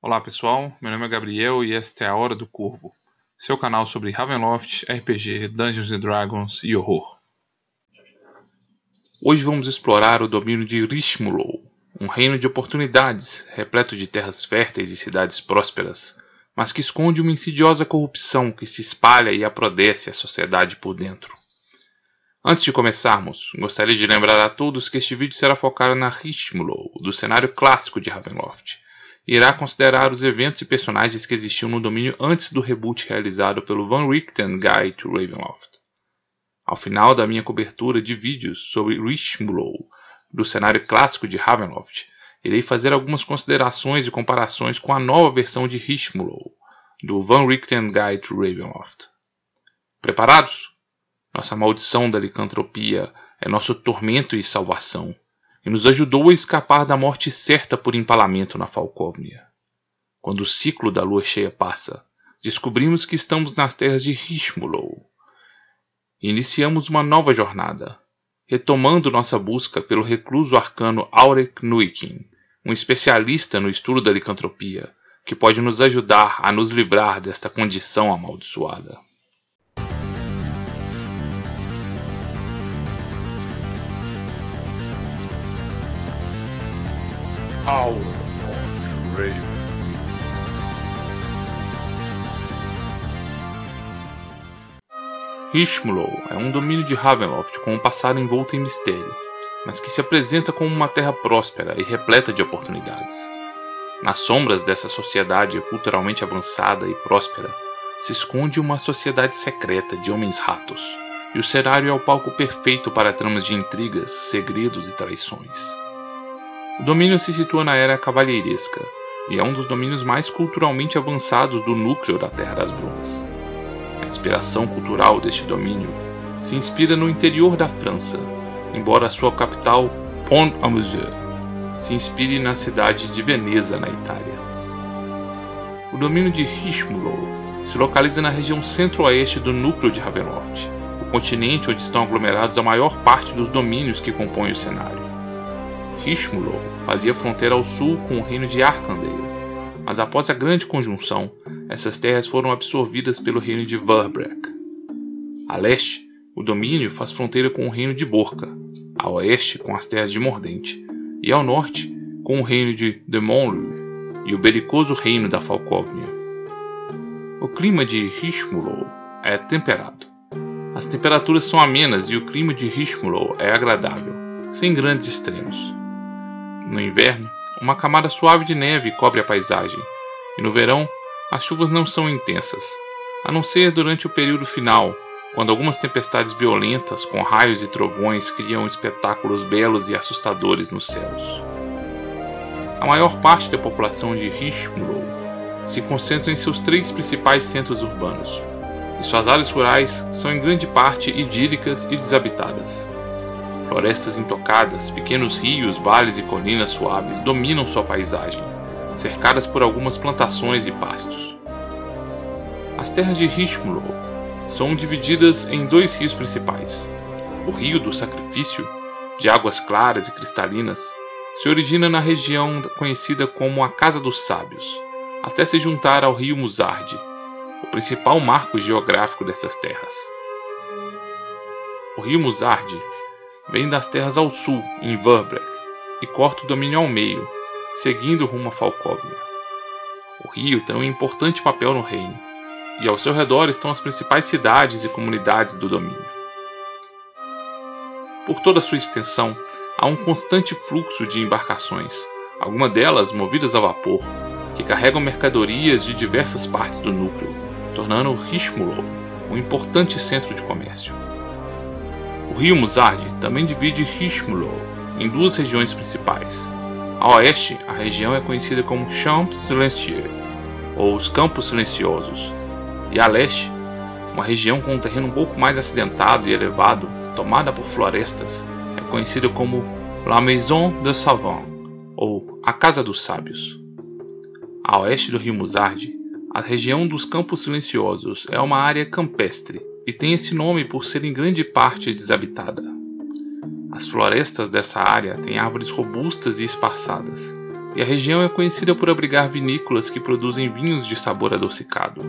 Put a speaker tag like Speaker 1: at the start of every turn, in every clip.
Speaker 1: Olá pessoal, meu nome é Gabriel e esta é a Hora do Corvo, seu canal sobre Ravenloft, RPG, Dungeons Dragons e horror. Hoje vamos explorar o domínio de Rishmulo, um reino de oportunidades, repleto de terras férteis e cidades prósperas, mas que esconde uma insidiosa corrupção que se espalha e aprodece a sociedade por dentro. Antes de começarmos, gostaria de lembrar a todos que este vídeo será focado na Rishmulo, do cenário clássico de Ravenloft, irá considerar os eventos e personagens que existiam no domínio antes do reboot realizado pelo Van Richten Guide to Ravenloft. Ao final da minha cobertura de vídeos sobre Rishmulo, do cenário clássico de Ravenloft, irei fazer algumas considerações e comparações com a nova versão de Rishmulo, do Van Richten Guide to Ravenloft. Preparados? Nossa maldição da licantropia é nosso tormento e salvação e nos ajudou a escapar da morte certa por empalamento na Falcóvnia. Quando o ciclo da lua cheia passa, descobrimos que estamos nas terras de Rishmulo. E iniciamos uma nova jornada, retomando nossa busca pelo recluso arcano Aurek Nuikin, um especialista no estudo da licantropia, que pode nos ajudar a nos livrar desta condição amaldiçoada.
Speaker 2: Hour of Raven.
Speaker 1: Rishmulo é um domínio de Ravenloft com um passado envolto em mistério, mas que se apresenta como uma terra próspera e repleta de oportunidades. Nas sombras dessa sociedade culturalmente avançada e próspera, se esconde uma sociedade secreta de homens-ratos, e o cenário é o palco perfeito para tramas de intrigas, segredos e traições. O domínio se situa na era cavalheiresca e é um dos domínios mais culturalmente avançados do núcleo da Terra das Brumas. A inspiração cultural deste domínio se inspira no interior da França, embora sua capital, Pont-à-Mousson, se inspire na cidade de Veneza, na Itália. O domínio de Rishmulo se localiza na região centro-oeste do núcleo de Ravenloft, o continente onde estão aglomerados a maior parte dos domínios que compõem o cenário. Rishmulo fazia fronteira ao sul com o reino de Arkandale, mas após a grande conjunção, essas terras foram absorvidas pelo reino de Verbrek. A leste, o domínio faz fronteira com o reino de Borca, a oeste com as terras de Mordente, e ao norte com o reino de Demonlu e o belicoso reino da Falcóvnia. O clima de Rishmulo é temperado. As temperaturas são amenas e o clima de Rishmulo é agradável, sem grandes extremos. No inverno, uma camada suave de neve cobre a paisagem, e no verão, as chuvas não são intensas, a não ser durante o período final, quando algumas tempestades violentas com raios e trovões criam espetáculos belos e assustadores nos céus. A maior parte da população de Rishmulo se concentra em seus três principais centros urbanos, e suas áreas rurais são em grande parte idílicas e desabitadas. Florestas intocadas, pequenos rios, vales e colinas suaves dominam sua paisagem, cercadas por algumas plantações e pastos. As terras de Rishmulo são divididas em dois rios principais. O Rio do Sacrifício, de águas claras e cristalinas, se origina na região conhecida como a Casa dos Sábios, até se juntar ao rio Musarde, o principal marco geográfico dessas terras. O rio Musarde vem das terras ao sul, em Verbrek, e corta o domínio ao meio, seguindo rumo a Falkovnia. O rio tem um importante papel no reino, e ao seu redor estão as principais cidades e comunidades do domínio. Por toda sua extensão, há um constante fluxo de embarcações, algumas delas movidas a vapor, que carregam mercadorias de diversas partes do núcleo, tornando Rishmulo um importante centro de comércio. O rio Musard também divide Rishmulo em duas regiões principais. A oeste, a região é conhecida como Champs Silencieux, ou os Campos Silenciosos, e a leste, uma região com um terreno um pouco mais acidentado e elevado, tomada por florestas, é conhecida como La Maison de Savant, ou a Casa dos Sábios. A oeste do rio Musard, a região dos Campos Silenciosos é uma área campestre e tem esse nome por ser em grande parte desabitada. As florestas dessa área têm árvores robustas e esparçadas, e a região é conhecida por abrigar vinícolas que produzem vinhos de sabor adocicado.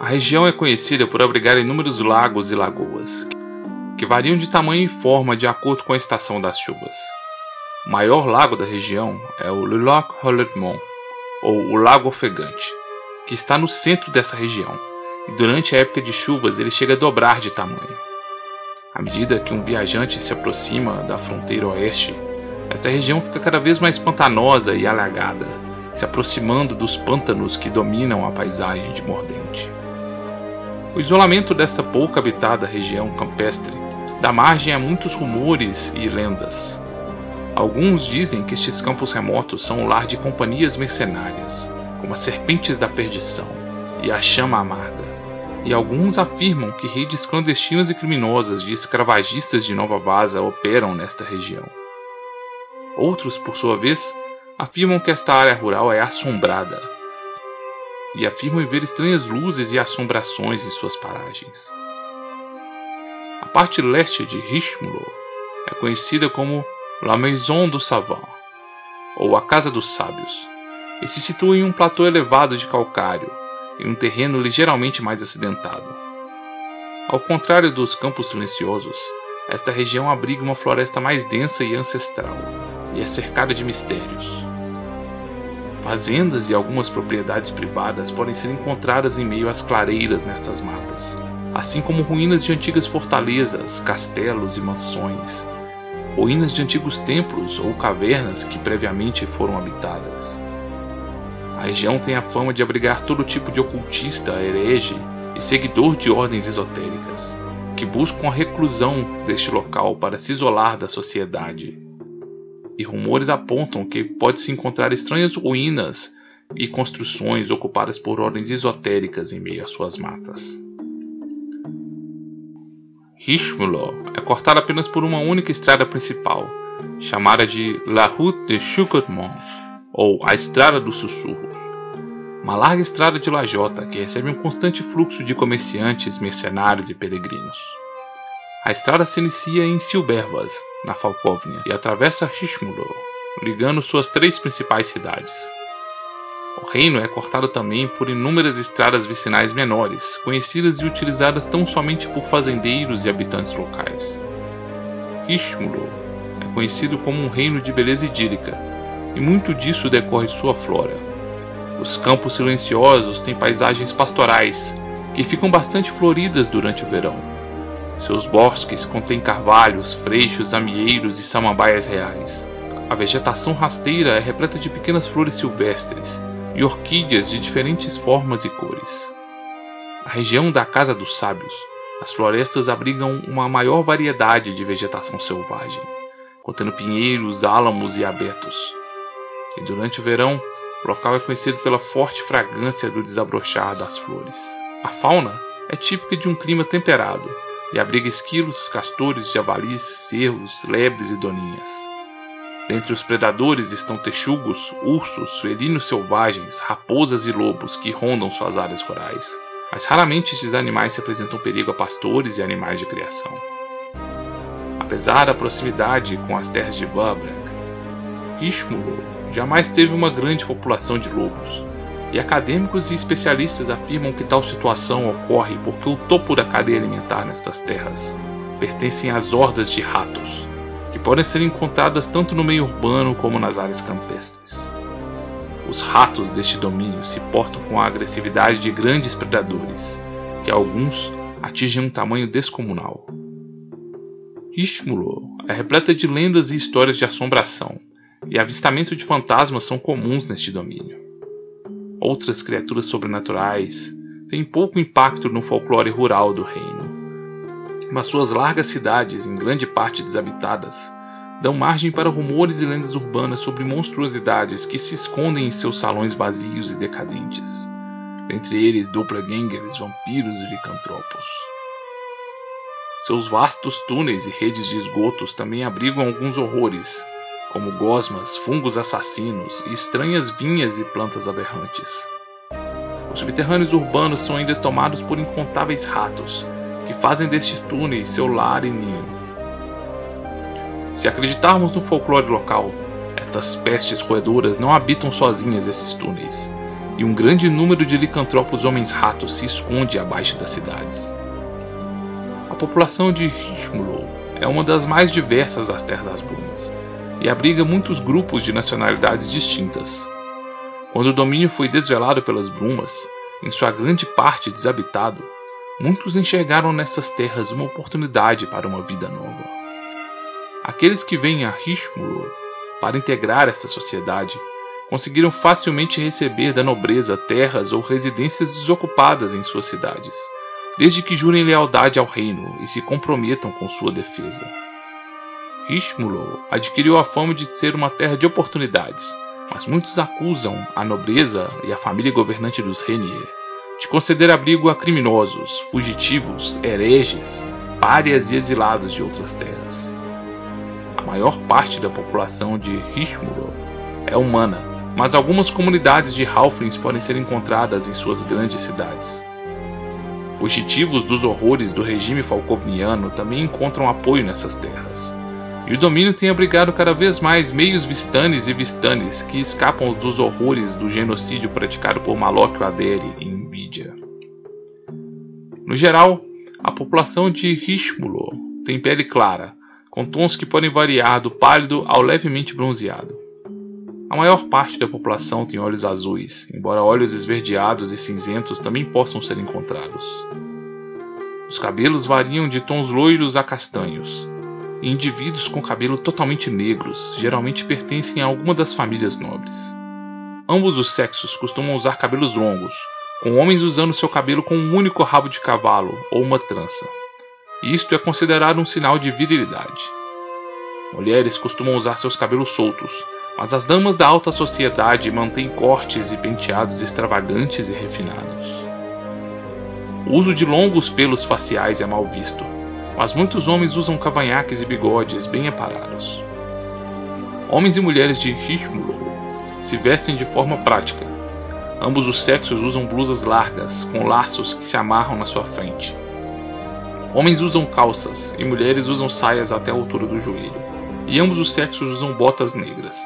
Speaker 1: A região é conhecida por abrigar inúmeros lagos e lagoas, que variam de tamanho e forma de acordo com a estação das chuvas. O maior lago da região é o Lac Hollermont, ou o Lago Ofegante, que está no centro dessa região, e durante a época de chuvas ele chega a dobrar de tamanho. À medida que um viajante se aproxima da fronteira oeste, esta região fica cada vez mais pantanosa e alagada, se aproximando dos pântanos que dominam a paisagem de Mordente. O isolamento desta pouco habitada região campestre dá margem a muitos rumores e lendas. Alguns dizem que estes campos remotos são o lar de companhias mercenárias, como as Serpentes da Perdição e a Chama Amarga. E alguns afirmam que redes clandestinas e criminosas de escravagistas de Nova Vaza operam nesta região. Outros, por sua vez, afirmam que esta área rural é assombrada e afirmam ver estranhas luzes e assombrações em suas paragens. A parte leste de Richmulo é conhecida como La Maison du Savant, ou a Casa dos Sábios, e se situa em um platô elevado de calcário, em um terreno ligeiramente mais acidentado. Ao contrário dos Campos Silenciosos, esta região abriga uma floresta mais densa e ancestral, e é cercada de mistérios. Fazendas e algumas propriedades privadas podem ser encontradas em meio às clareiras nestas matas, assim como ruínas de antigas fortalezas, castelos e mansões, ruínas de antigos templos ou cavernas que previamente foram habitadas. A região tem a fama de abrigar todo tipo de ocultista, herege e seguidor de ordens esotéricas, que buscam a reclusão deste local para se isolar da sociedade e rumores apontam que pode-se encontrar estranhas ruínas e construções ocupadas por ordens esotéricas em meio às suas matas. Richmulo é cortada apenas por uma única estrada principal, chamada de La Route de Chucotemont, ou a Estrada dos Sussurros. Uma larga estrada de lajota que recebe um constante fluxo de comerciantes, mercenários e peregrinos. A estrada se inicia em Silbervas, na Falkovnia, e atravessa Richmulo, ligando suas três principais cidades. O reino é cortado também por inúmeras estradas vicinais menores, conhecidas e utilizadas tão somente por fazendeiros e habitantes locais. Richmulo é conhecido como um reino de beleza idílica, e muito disso decorre de sua flora. Os campos silenciosos têm paisagens pastorais, que ficam bastante floridas durante o verão seus bosques contêm carvalhos, freixos, amieiros e samambaias reais. A vegetação rasteira é repleta de pequenas flores silvestres e orquídeas de diferentes formas e cores. A região da Casa dos Sábios, as florestas abrigam uma maior variedade de vegetação selvagem, contendo pinheiros, álamos e abetos. E durante o verão, o local é conhecido pela forte fragrância do desabrochar das flores. A fauna é típica de um clima temperado, e abriga esquilos, castores, javalis, cervos, lebres e doninhas. Dentre os predadores estão texugos, ursos, felinos selvagens, raposas e lobos que rondam suas áreas rurais. Mas raramente estes animais se apresentam perigo a pastores e animais de criação. Apesar da proximidade com as terras de Vabrek, Ishmulo jamais teve uma grande população de lobos, e acadêmicos e especialistas afirmam que tal situação ocorre porque o topo da cadeia alimentar nestas terras pertencem às hordas de ratos, que podem ser encontradas tanto no meio urbano como nas áreas campestres. Os ratos deste domínio se portam com a agressividade de grandes predadores, que alguns atingem um tamanho descomunal. Ishmulo é repleta de lendas e histórias de assombração, e avistamento de fantasmas são comuns neste domínio outras criaturas sobrenaturais têm pouco impacto no folclore rural do reino. Mas suas largas cidades, em grande parte desabitadas, dão margem para rumores e lendas urbanas sobre monstruosidades que se escondem em seus salões vazios e decadentes, dentre eles doppelgangers, vampiros e licantropos. Seus vastos túneis e redes de esgotos também abrigam alguns horrores, como gosmas, fungos assassinos e estranhas vinhas e plantas aberrantes. Os subterrâneos urbanos são ainda tomados por incontáveis ratos, que fazem destes túneis seu lar e ninho. Se acreditarmos no folclore local, Estas pestes roedoras não habitam sozinhas esses túneis, e um grande número de licantropos homens-ratos se esconde abaixo das cidades. A população de Hishmulo é uma das mais diversas das Terras das Brumas, e abriga muitos grupos de nacionalidades distintas. Quando o domínio foi desvelado pelas brumas, em sua grande parte desabitado, muitos enxergaram nessas terras uma oportunidade para uma vida nova. Aqueles que vêm a Hishmulo para integrar esta sociedade conseguiram facilmente receber da nobreza terras ou residências desocupadas em suas cidades, desde que jurem lealdade ao reino e se comprometam com sua defesa. Hishmulo adquiriu a fama de ser uma terra de oportunidades, mas muitos acusam a nobreza e a família governante dos Renier de conceder abrigo a criminosos, fugitivos, hereges, párias e exilados de outras terras. A maior parte da população de Hishmulo é humana, mas algumas comunidades de Halflings podem ser encontradas em suas grandes cidades. Fugitivos dos horrores do regime falcovniano também encontram apoio nessas terras. E o domínio tem abrigado cada vez mais meios vistanes e vistanes que escapam dos horrores do genocídio praticado por Malok Adere em Nvidia. No geral, a população de Hishmulo tem pele clara, com tons que podem variar do pálido ao levemente bronzeado. A maior parte da população tem olhos azuis, embora olhos esverdeados e cinzentos também possam ser encontrados. Os cabelos variam de tons loiros a castanhos, e indivíduos com cabelo totalmente negros geralmente pertencem a alguma das famílias nobres. Ambos os sexos costumam usar cabelos longos, com homens usando seu cabelo com um único rabo de cavalo ou uma trança. Isto é considerado um sinal de virilidade. Mulheres costumam usar seus cabelos soltos, mas as damas da alta sociedade mantêm cortes e penteados extravagantes e refinados. O uso de longos pelos faciais é mal visto, mas muitos homens usam cavanhaques e bigodes bem aparados. Homens e mulheres de Hishmulo se vestem de forma prática. Ambos os sexos usam blusas largas, com laços que se amarram na sua frente. Homens usam calças e mulheres usam saias até a altura do joelho, e ambos os sexos usam botas negras.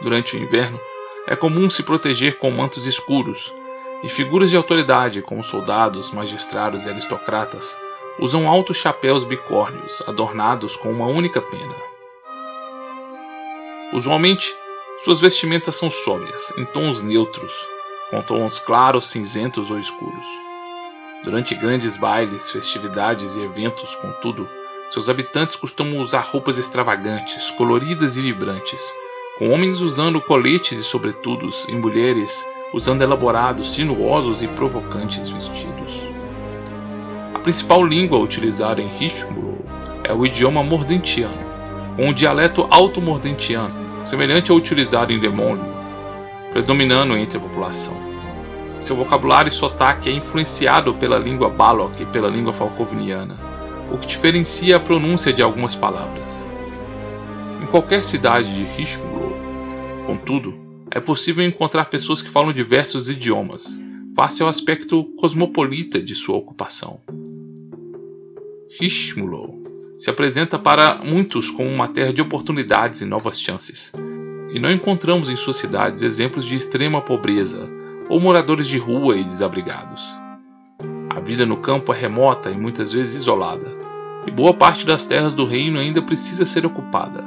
Speaker 1: Durante o inverno, é comum se proteger com mantos escuros, e figuras de autoridade, como soldados, magistrados e aristocratas, usam altos chapéus bicórneos adornados com uma única pena. Usualmente, suas vestimentas são sóbrias, em tons neutros, com tons claros, cinzentos ou escuros. Durante grandes bailes, festividades e eventos, contudo, seus habitantes costumam usar roupas extravagantes, coloridas e vibrantes, com homens usando coletes e sobretudos e mulheres usando elaborados, sinuosos e provocantes vestidos. A principal língua utilizada em Hishmulo é o idioma mordentiano, um dialeto alto-mordentiano, semelhante ao utilizado em Demônio, predominando entre a população. Seu vocabulário e sotaque é influenciado pela língua Balok e pela língua falcovniana, o que diferencia a pronúncia de algumas palavras. Em qualquer cidade de Hishmulo, contudo, é possível encontrar pessoas que falam diversos idiomas, face ao aspecto cosmopolita de sua ocupação. Hishmulo se apresenta para muitos como uma terra de oportunidades e novas chances, e não encontramos em suas cidades exemplos de extrema pobreza ou moradores de rua e desabrigados. A vida no campo é remota e muitas vezes isolada, e boa parte das terras do reino ainda precisa ser ocupada.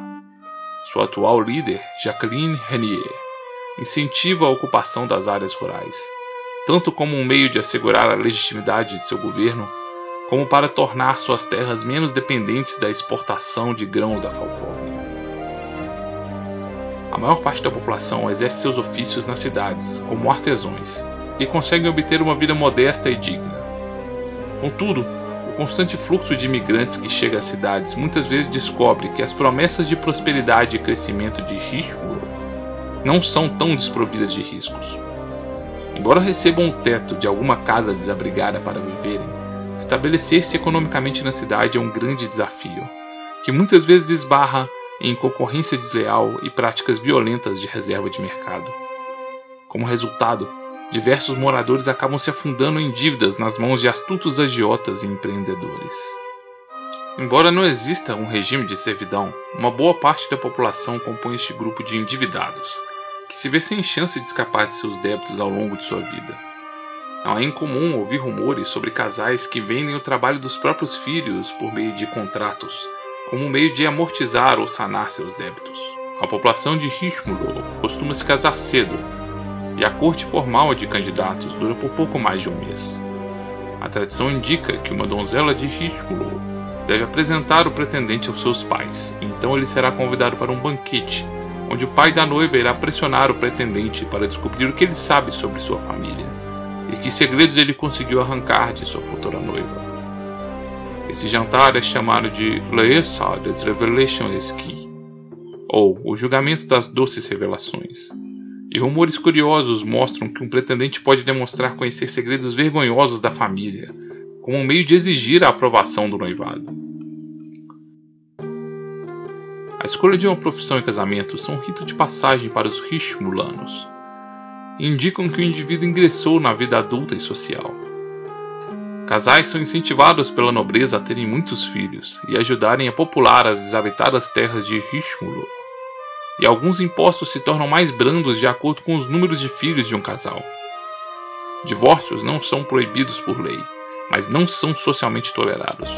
Speaker 1: Sua atual líder, Jacqueline Renier, incentiva a ocupação das áreas rurais tanto como um meio de assegurar a legitimidade de seu governo, como para tornar suas terras menos dependentes da exportação de grãos da Falcóvnia. A maior parte da população exerce seus ofícios nas cidades, como artesãos, e conseguem obter uma vida modesta e digna. Contudo, o constante fluxo de imigrantes que chega às cidades muitas vezes descobre que as promessas de prosperidade e crescimento de Hishmur não são tão desprovidas de riscos. Embora recebam o teto de alguma casa desabrigada para viverem, estabelecer-se economicamente na cidade é um grande desafio, que muitas vezes esbarra em concorrência desleal e práticas violentas de reserva de mercado. Como resultado, diversos moradores acabam se afundando em dívidas nas mãos de astutos agiotas e empreendedores. Embora não exista um regime de servidão, uma boa parte da população compõe este grupo de endividados, que se vê sem chance de escapar de seus débitos ao longo de sua vida. Não é incomum ouvir rumores sobre casais que vendem o trabalho dos próprios filhos por meio de contratos, como meio de amortizar ou sanar seus débitos. A população de Richmulo costuma se casar cedo, e a corte formal de candidatos dura por pouco mais de um mês. A tradição indica que uma donzela de Richmulo deve apresentar o pretendente aos seus pais, então ele será convidado para um banquete, onde o pai da noiva irá pressionar o pretendente para descobrir o que ele sabe sobre sua família e que segredos ele conseguiu arrancar de sua futura noiva. Esse jantar é chamado de Leessa des Revelations Ski, ou o julgamento das doces revelações. E rumores curiosos mostram que um pretendente pode demonstrar conhecer segredos vergonhosos da família, como um meio de exigir a aprovação do noivado. A escolha de uma profissão em casamento são um rito de passagem para os Richmulanos. E indicam que o indivíduo ingressou na vida adulta e social. Casais são incentivados pela nobreza a terem muitos filhos e ajudarem a popular as desabitadas terras de Richmulo e alguns impostos se tornam mais brandos de acordo com os números de filhos de um casal. Divórcios não são proibidos por lei, mas não são socialmente tolerados,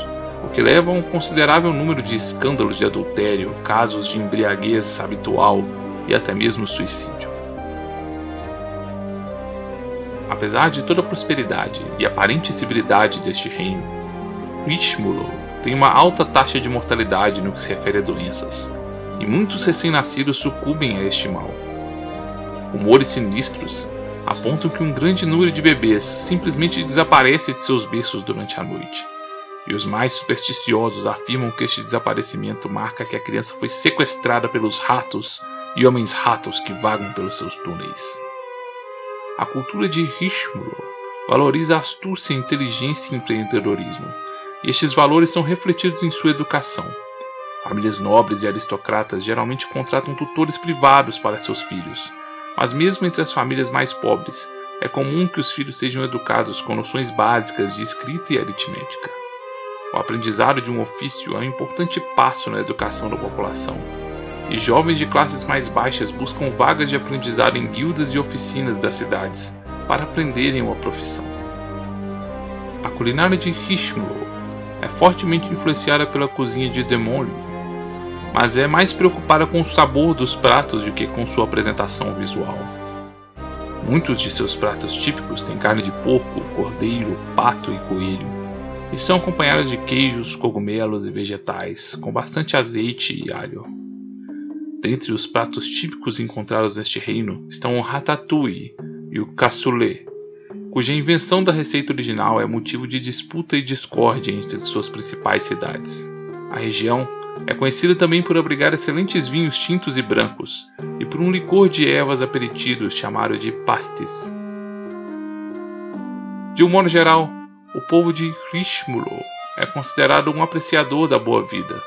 Speaker 1: o que leva a um considerável número de escândalos de adultério, casos de embriaguez habitual e até mesmo suicídio. Apesar de toda a prosperidade e aparente civilidade deste reino, Richmulo tem uma alta taxa de mortalidade no que se refere a doenças, e muitos recém-nascidos sucumbem a este mal. Rumores sinistros apontam que um grande número de bebês simplesmente desaparece de seus berços durante a noite. E os mais supersticiosos afirmam que este desaparecimento marca que a criança foi sequestrada pelos ratos e homens-ratos que vagam pelos seus túneis. A cultura de Richmulo valoriza a astúcia, inteligência e empreendedorismo, e estes valores são refletidos em sua educação, Famílias nobres e aristocratas geralmente contratam tutores privados para seus filhos, mas mesmo entre as famílias mais pobres, é comum que os filhos sejam educados com noções básicas de escrita e aritmética. O aprendizado de um ofício é um importante passo na educação da população, e jovens de classes mais baixas buscam vagas de aprendizado em guildas e oficinas das cidades para aprenderem uma profissão. A culinária de Richmond é fortemente influenciada pela cozinha de Demonlio, mas é mais preocupada com o sabor dos pratos do que com sua apresentação visual. Muitos de seus pratos típicos têm carne de porco, cordeiro, pato e coelho, e são acompanhados de queijos, cogumelos e vegetais, com bastante azeite e alho. Dentre os pratos típicos encontrados neste reino estão o ratatouille e o cassoulet, cuja invenção da receita original é motivo de disputa e discórdia entre suas principais cidades. A região é conhecida também por abrigar excelentes vinhos tintos e brancos, e por um licor de ervas aperitidos chamado de pastis. De um modo geral, o povo de Richmulo é considerado um apreciador da boa vida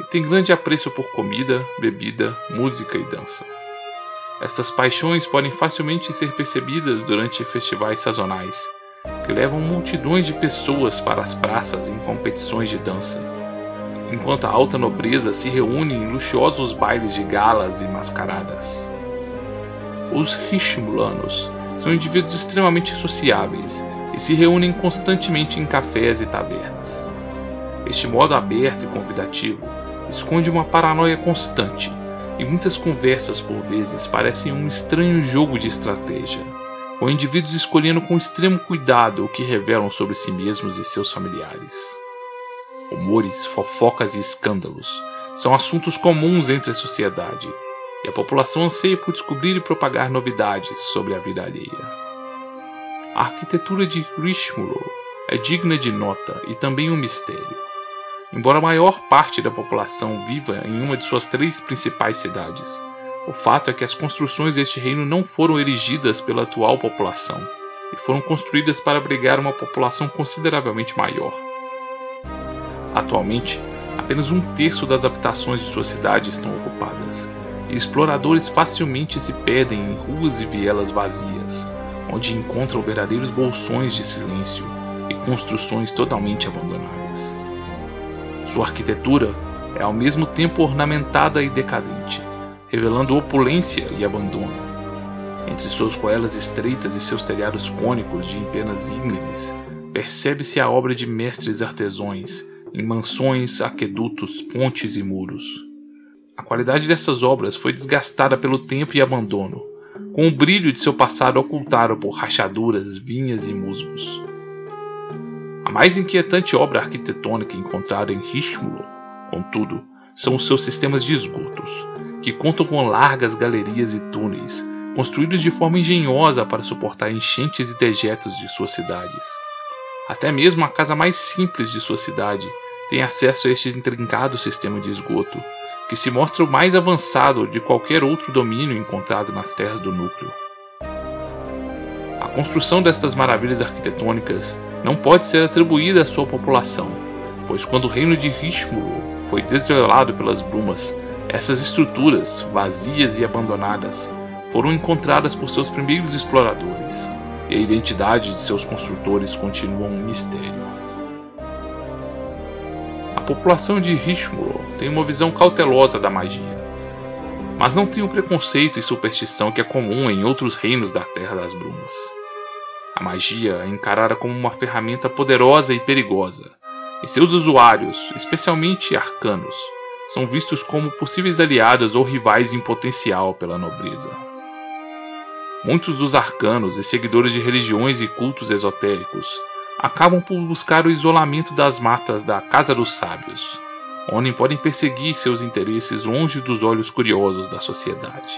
Speaker 1: e tem grande apreço por comida, bebida, música e dança. Estas paixões podem facilmente ser percebidas durante festivais sazonais, que levam multidões de pessoas para as praças em competições de dança enquanto a alta nobreza se reúne em luxuosos bailes de galas e mascaradas. Os Richmulanos são indivíduos extremamente sociáveis e se reúnem constantemente em cafés e tavernas. Este modo aberto e convidativo esconde uma paranoia constante, e muitas conversas por vezes parecem um estranho jogo de estratégia, com indivíduos escolhendo com extremo cuidado o que revelam sobre si mesmos e seus familiares. Rumores, fofocas e escândalos são assuntos comuns entre a sociedade, e a população anseia por descobrir e propagar novidades sobre a vida alheia. A arquitetura de Richmulo é digna de nota e também um mistério. Embora a maior parte da população viva em uma de suas três principais cidades, o fato é que as construções deste reino não foram erigidas pela atual população e foram construídas para abrigar uma população consideravelmente maior. Atualmente, apenas um terço das habitações de sua cidade estão ocupadas, e exploradores facilmente se perdem em ruas e vielas vazias, onde encontram verdadeiros bolsões de silêncio e construções totalmente abandonadas. Sua arquitetura é ao mesmo tempo ornamentada e decadente, revelando opulência e abandono. Entre suas ruelas estreitas e seus telhados cônicos de empenas íngremes, percebe-se a obra de mestres artesões em mansões, aquedutos, pontes e muros. A qualidade dessas obras foi desgastada pelo tempo e abandono, com o brilho de seu passado ocultado por rachaduras, vinhas e musgos. A mais inquietante obra arquitetônica encontrada em Richmulo, contudo, são os seus sistemas de esgotos, que contam com largas galerias e túneis, construídos de forma engenhosa para suportar enchentes e dejetos de suas cidades. Até mesmo a casa mais simples de sua cidade tem acesso a este intrincado sistema de esgoto, que se mostra o mais avançado de qualquer outro domínio encontrado nas terras do núcleo. A construção destas maravilhas arquitetônicas não pode ser atribuída à sua população, pois quando o reino de Richmulo foi desvelado pelas brumas, essas estruturas, vazias e abandonadas, foram encontradas por seus primeiros exploradores, e a identidade de seus construtores continua um mistério. A população de Richmulo tem uma visão cautelosa da magia, mas não tem o preconceito e superstição que é comum em outros reinos da Terra das Brumas. A magia é encarada como uma ferramenta poderosa e perigosa, e seus usuários, especialmente arcanos, são vistos como possíveis aliados ou rivais em potencial pela nobreza. Muitos dos arcanos e seguidores de religiões e cultos esotéricos acabam por buscar o isolamento das matas da Casa dos Sábios, onde podem perseguir seus interesses longe dos olhos curiosos da sociedade.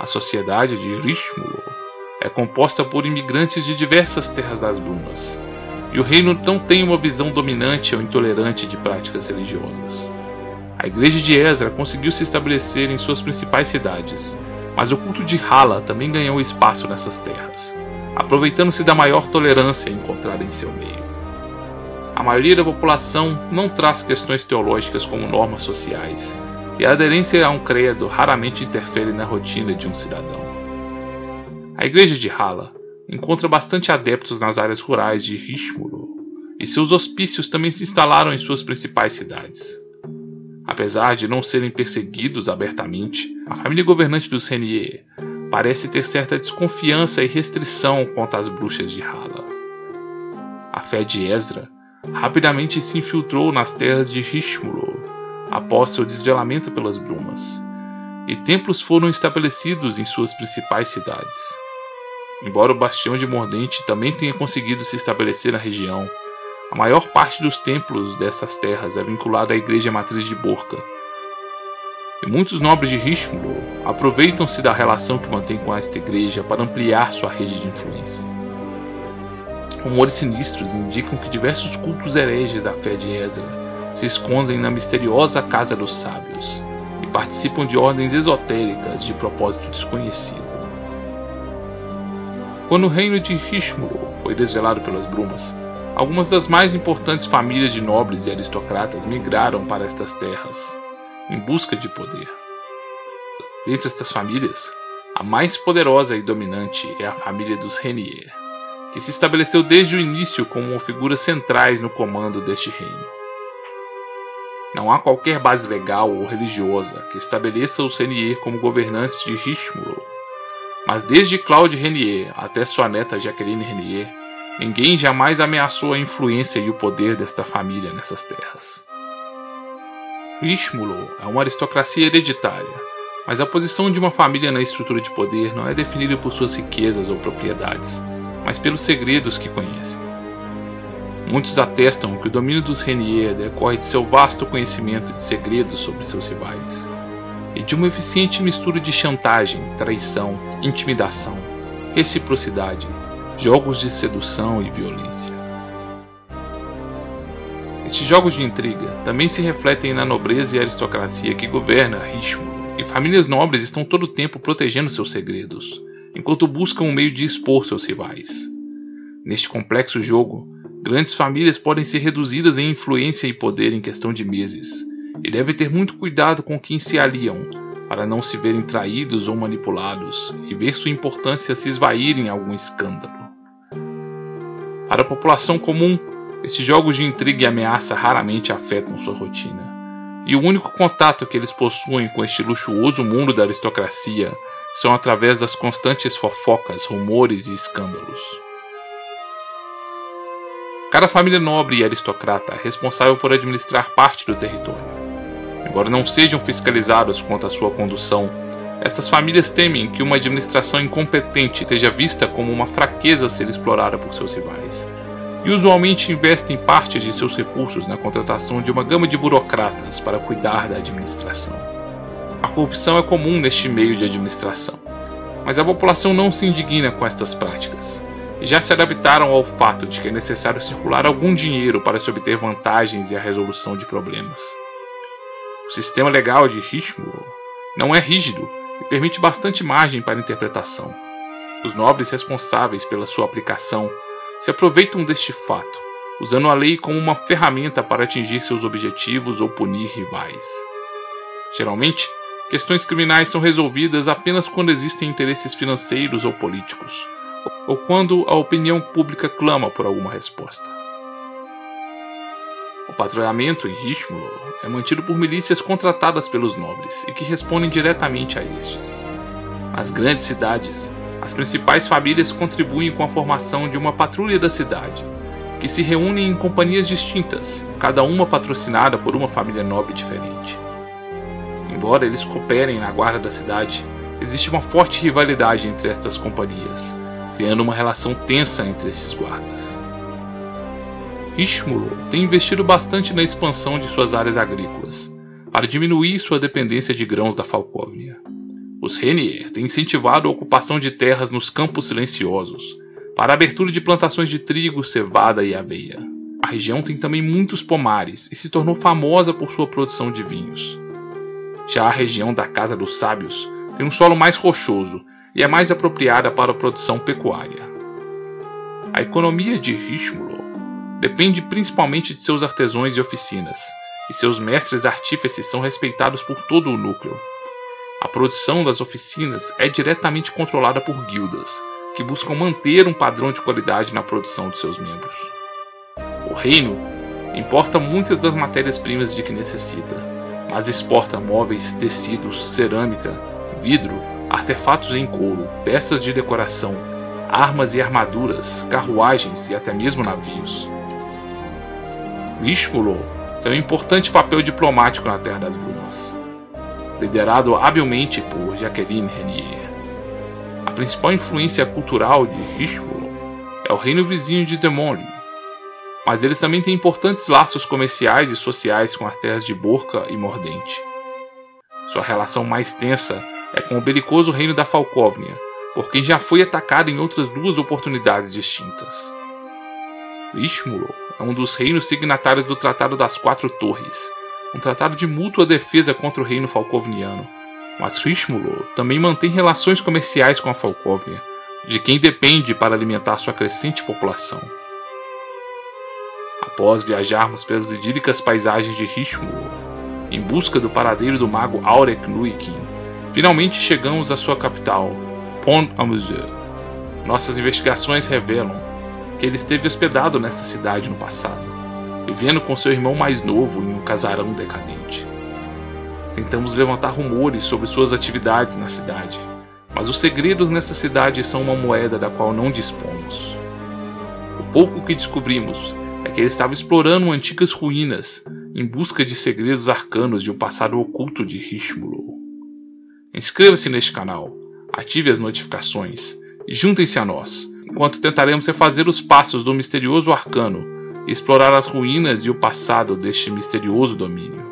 Speaker 1: A sociedade de Richmulo é composta por imigrantes de diversas terras das brumas, e o reino não tem uma visão dominante ou intolerante de práticas religiosas. A igreja de Ezra conseguiu se estabelecer em suas principais cidades, mas o culto de Hala também ganhou espaço nessas terras, aproveitando-se da maior tolerância encontrada em seu meio. A maioria da população não traz questões teológicas como normas sociais, e a aderência a um credo raramente interfere na rotina de um cidadão. A igreja de Hala encontra bastante adeptos nas áreas rurais de Richmulo, e seus hospícios também se instalaram em suas principais cidades. Apesar de não serem perseguidos abertamente, a família governante dos Renier parece ter certa desconfiança e restrição quanto às bruxas de Hala. A fé de Ezra rapidamente se infiltrou nas terras de Richmulo após seu desvelamento pelas brumas, e templos foram estabelecidos em suas principais cidades. Embora o Bastião de Mordente também tenha conseguido se estabelecer na região, a maior parte dos templos dessas terras é vinculada à igreja matriz de Borca. E muitos nobres de Richmulo aproveitam-se da relação que mantém com esta igreja para ampliar sua rede de influência. Rumores sinistros indicam que diversos cultos hereges da fé de Ezra se escondem na misteriosa Casa dos Sábios e participam de ordens esotéricas de propósito desconhecido. Quando o reino de Richmulo foi desvelado pelas brumas, algumas das mais importantes famílias de nobres e aristocratas migraram para estas terras, em busca de poder. Dentre estas famílias, a mais poderosa e dominante é a família dos Renier, que se estabeleceu desde o início como figuras centrais no comando deste reino. Não há qualquer base legal ou religiosa que estabeleça os Renier como governantes de Richmulo mas desde Claude Renier até sua neta Jacqueline Renier, ninguém jamais ameaçou a influência e o poder desta família nessas terras. Richmulo é uma aristocracia hereditária, mas a posição de uma família na estrutura de poder não é definida por suas riquezas ou propriedades, mas pelos segredos que conhecem. Muitos atestam que o domínio dos Renier decorre de seu vasto conhecimento de segredos sobre seus rivais e de uma eficiente mistura de chantagem, traição, intimidação, reciprocidade, jogos de sedução e violência. Estes jogos de intriga também se refletem na nobreza e aristocracia que governa Richmond, e famílias nobres estão todo o tempo protegendo seus segredos, enquanto buscam um meio de expor seus rivais. Neste complexo jogo, grandes famílias podem ser reduzidas em influência e poder em questão de meses, e deve ter muito cuidado com quem se aliam, para não se verem traídos ou manipulados e ver sua importância se esvair em algum escândalo. Para a população comum, esses jogos de intriga e ameaça raramente afetam sua rotina, e o único contato que eles possuem com este luxuoso mundo da aristocracia são através das constantes fofocas, rumores e escândalos. Cada família nobre e aristocrata é responsável por administrar parte do território. Embora não sejam fiscalizados quanto à sua condução, essas famílias temem que uma administração incompetente seja vista como uma fraqueza a ser explorada por seus rivais, e usualmente investem parte de seus recursos na contratação de uma gama de burocratas para cuidar da administração. A corrupção é comum neste meio de administração, mas a população não se indigna com estas práticas e já se adaptaram ao fato de que é necessário circular algum dinheiro para se obter vantagens e a resolução de problemas. O sistema legal de Richmond não é rígido e permite bastante margem para interpretação. Os nobres responsáveis pela sua aplicação se aproveitam deste fato, usando a lei como uma ferramenta para atingir seus objetivos ou punir rivais. Geralmente, questões criminais são resolvidas apenas quando existem interesses financeiros ou políticos, ou quando a opinião pública clama por alguma resposta. O patrulhamento em Richmond é mantido por milícias contratadas pelos nobres e que respondem diretamente a estes. Nas grandes cidades, as principais famílias contribuem com a formação de uma patrulha da cidade, que se reúnem em companhias distintas, cada uma patrocinada por uma família nobre diferente. Embora eles cooperem na guarda da cidade, existe uma forte rivalidade entre estas companhias, criando uma relação tensa entre esses guardas. Ishmulo tem investido bastante na expansão de suas áreas agrícolas, para diminuir sua dependência de grãos da Falcóvnia. Os Renier têm incentivado a ocupação de terras nos campos silenciosos, para a abertura de plantações de trigo, cevada e aveia. A região tem também muitos pomares e se tornou famosa por sua produção de vinhos. Já a região da Casa dos Sábios tem um solo mais rochoso e é mais apropriada para a produção pecuária. A economia de Richmulo depende principalmente de seus artesãos e oficinas, e seus mestres artífices são respeitados por todo o núcleo. A produção das oficinas é diretamente controlada por guildas, que buscam manter um padrão de qualidade na produção de seus membros. O reino importa muitas das matérias-primas de que necessita, mas exporta móveis, tecidos, cerâmica, vidro artefatos em couro, peças de decoração, armas e armaduras, carruagens e até mesmo navios. Ishmulo tem um importante papel diplomático na Terra das Brumas, liderado habilmente por Jacqueline Renier. A principal influência cultural de Ishmulo é o reino vizinho de Demolio, mas eles também têm importantes laços comerciais e sociais com as terras de Borca e Mordente. Sua relação mais tensa é com o belicoso reino da Falcóvnia, por quem já foi atacado em outras duas oportunidades distintas. Ishmulo é um dos reinos signatários do Tratado das Quatro Torres, um tratado de mútua defesa contra o reino falcovniano, mas Rishmulo também mantém relações comerciais com a Falcóvnia, de quem depende para alimentar sua crescente população. Após viajarmos pelas idílicas paisagens de Rishmulo, em busca do paradeiro do mago Aurek Nuikin, Finalmente chegamos à sua capital, Pont à Nossas investigações revelam que ele esteve hospedado nesta cidade no passado, vivendo com seu irmão mais novo em um casarão decadente. Tentamos levantar rumores sobre suas atividades na cidade, mas os segredos nessa cidade são uma moeda da qual não dispomos. O pouco que descobrimos que ele estava explorando antigas ruínas em busca de segredos arcanos de um passado oculto de Richmulo. Inscreva-se neste canal, ative as notificações e juntem-se a nós, enquanto tentaremos refazer os passos do misterioso arcano e explorar as ruínas e o passado deste misterioso domínio.